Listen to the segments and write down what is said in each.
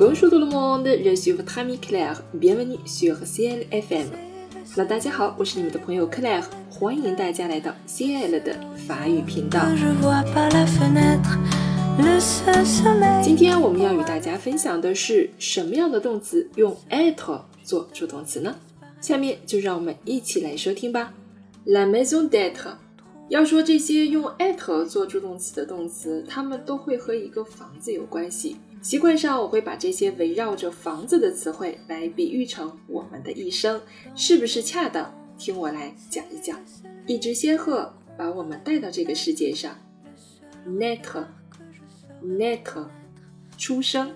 Bonjour tout le monde, je suis votre ami Claire. Bienvenue sur CL FM. 那大家好，我是你们的朋友 Claire，欢迎大家来到 CL 的法语频道。今天我们要与大家分享的是什么样的动词用 être 做助动词呢？下面就让我们一起来收听吧。La maison d'être。要说这些用 at 做助动词的动词，它们都会和一个房子有关系。习惯上，我会把这些围绕着房子的词汇来比喻成我们的一生，是不是恰当？听我来讲一讲。一只仙鹤把我们带到这个世界上，naître，naître，出生，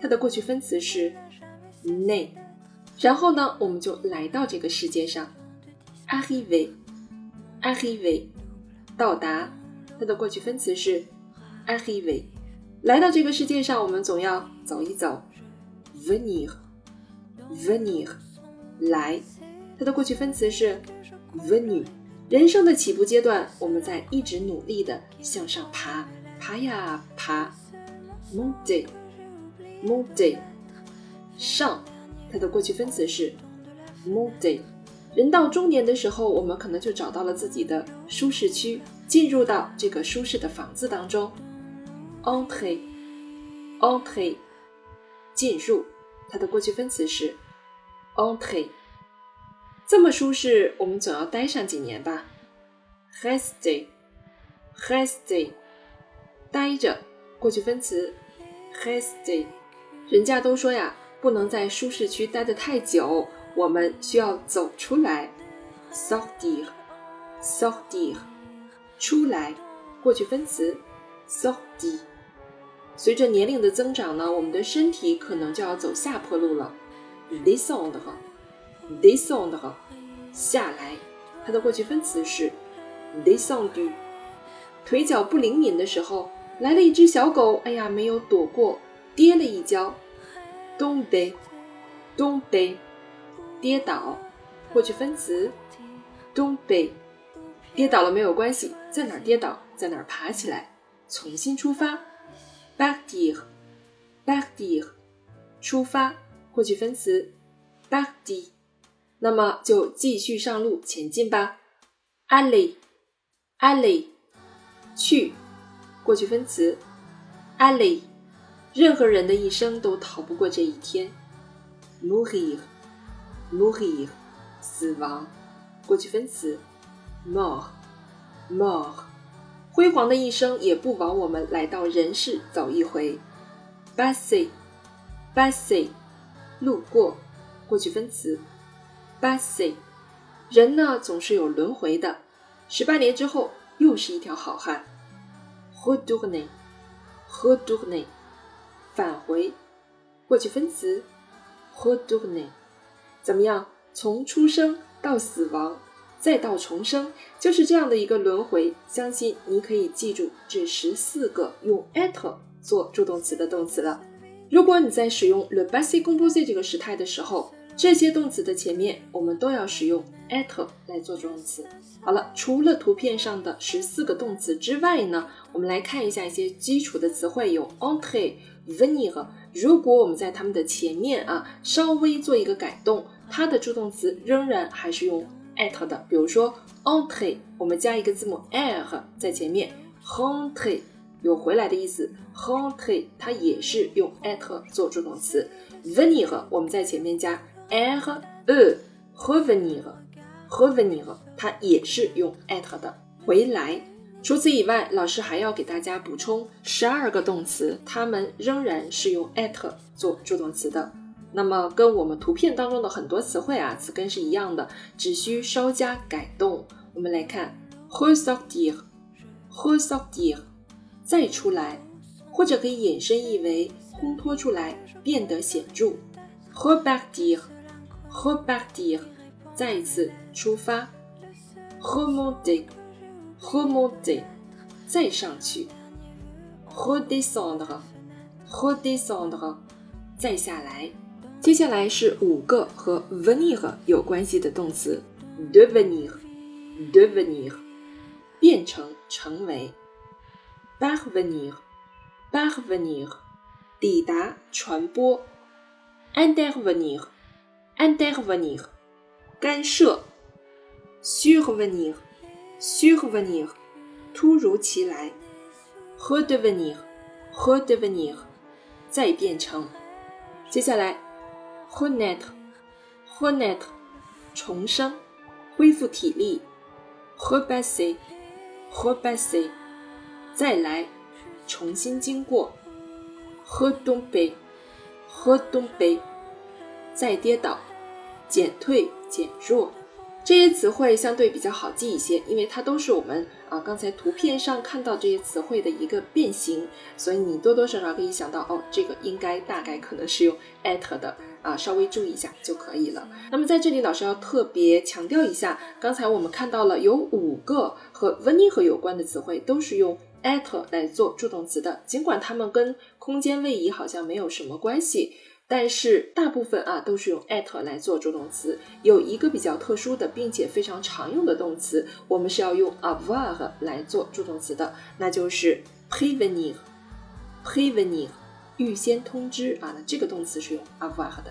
它的过去分词是 nat。然后呢，我们就来到这个世界上，arriver，arriver。到达，它的过去分词是 a r r i v e。来到这个世界上，我们总要走一走，venir，venir，来，它的过去分词是 venu。人生的起步阶段，我们在一直努力的向上爬，爬呀爬，monter，monter，上，它的过去分词是 monter。人到中年的时候，我们可能就找到了自己的舒适区，进入到这个舒适的房子当中。entrer，entrer，进入，它的过去分词是 entrer。这么舒适，我们总要待上几年吧。rester，rester，待着，过去分词 rester。人家都说呀，不能在舒适区待得太久。我们需要走出来，sortir，sortir，出来，过去分词，sortir。随着年龄的增长呢，我们的身体可能就要走下坡路了，descendre，descendre，下来，它的过去分词是 descendu。腿脚不灵敏的时候，来了一只小狗，哎呀，没有躲过，跌了一跤，tomber，tomber。跌倒，过去分词，don't be。跌倒了没有关系，在哪儿跌倒，在哪儿爬起来，重新出发，partir，partir，出发，过去分词，partir。那么就继续上路前进吧，aller，aller，去，过去分词，aller。任何人的一生都逃不过这一天，mourir。mourir，死亡，过去分词 m o r e m o r e 辉煌的一生也不枉我们来到人世走一回 b a s s e b a s s e 路过，过去分词 b a s s e 人呢总是有轮回的，十八年之后又是一条好汉 h o d u r n e h o d u r n e 返回，过去分词 hodogne。怎么样？从出生到死亡，再到重生，就是这样的一个轮回。相信你可以记住这十四个用 être 做助动词的动词了。如果你在使用 le passé composé 这个时态的时候，这些动词的前面我们都要使用 être 来做助动词。好了，除了图片上的十四个动词之外呢，我们来看一下一些基础的词汇，有 entrer、venir。如果我们在它们的前面啊稍微做一个改动。它的助动词仍然还是用 at 的，比如说 entre，我们加一个字母 r 在前面，rentrer 有回来的意思，rentrer 它也是用 at 做助动词，venir 我们在前面加 r e，revenir，revenir 它也是用 at 的，回来。除此以外，老师还要给大家补充十二个动词，它们仍然是用 at 做助动词的。那么跟我们图片当中的很多词汇啊，词根是一样的，只需稍加改动。我们来看，ressortir，ressortir，再出来，或者可以引申意为烘托出来，变得显著。repartir，repartir，再一次出发。remonter，remonter，再上去。redescendre，redescendre，再下来。接下来是五个和 venir 有关系的动词：devenir，devenir，变成、成为；parvenir，parvenir，抵达、传播。intervenir，intervenir，干涉。survenir，survenir，突如其来。redevenir，redevenir，再变成。接下来 honet，honet，重生，恢复体力。hobasi，hobasi，再来，重新经过。hodobe，hodobe，再跌倒，减退减弱。这些词汇相对比较好记一些，因为它都是我们啊刚才图片上看到这些词汇的一个变形，所以你多多少少可以想到哦，这个应该大概可能是用 at 的啊，稍微注意一下就可以了。那么在这里，老师要特别强调一下，刚才我们看到了有五个和 venir 有关的词汇，都是用 at 来做助动词的，尽管它们跟空间位移好像没有什么关系。但是大部分啊都是用 at 来做助动词，有一个比较特殊的，并且非常常用的动词，我们是要用 avoir 来做助动词的，那就是 prévenir，prévenir，预先通知啊，那这个动词是用 avoir 的。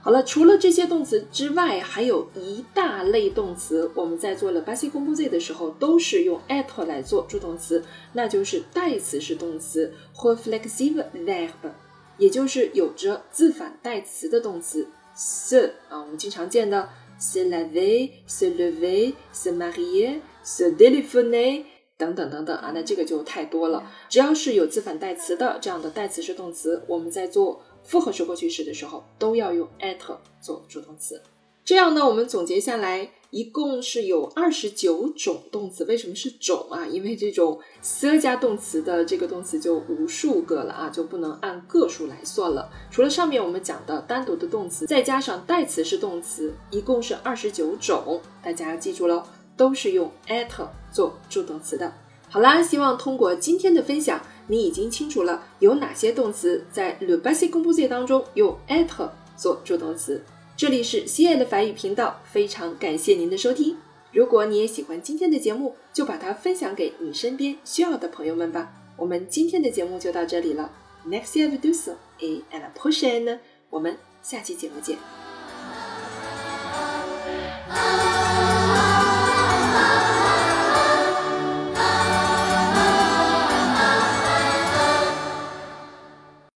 好了，除了这些动词之外，还有一大类动词，我们在做了 basic composé 的时候都是用 at 来做助动词，那就是代词式动词或 flexible verb。也就是有着自反代词的动词，se 啊，我们经常见的 se laver、se lever、se marier、se téléphoner 等等等等啊，那这个就太多了。只要是有自反代词的这样的代词式动词，我们在做复合式过去时的时候，都要用 at 做助动词。这样呢，我们总结下来。一共是有二十九种动词，为什么是种啊？因为这种 s 加动词的这个动词就无数个了啊，就不能按个数来算了。除了上面我们讲的单独的动词，再加上代词是动词，一共是二十九种。大家要记住喽，都是用 at 做助动词的。好啦，希望通过今天的分享，你已经清楚了有哪些动词在 le passé composé 当中用 at 做助动词。这里是心爱的法语频道，非常感谢您的收听。如果你也喜欢今天的节目，就把它分享给你身边需要的朋友们吧。我们今天的节目就到这里了，next year to do so a and a push and。我们下期节目见。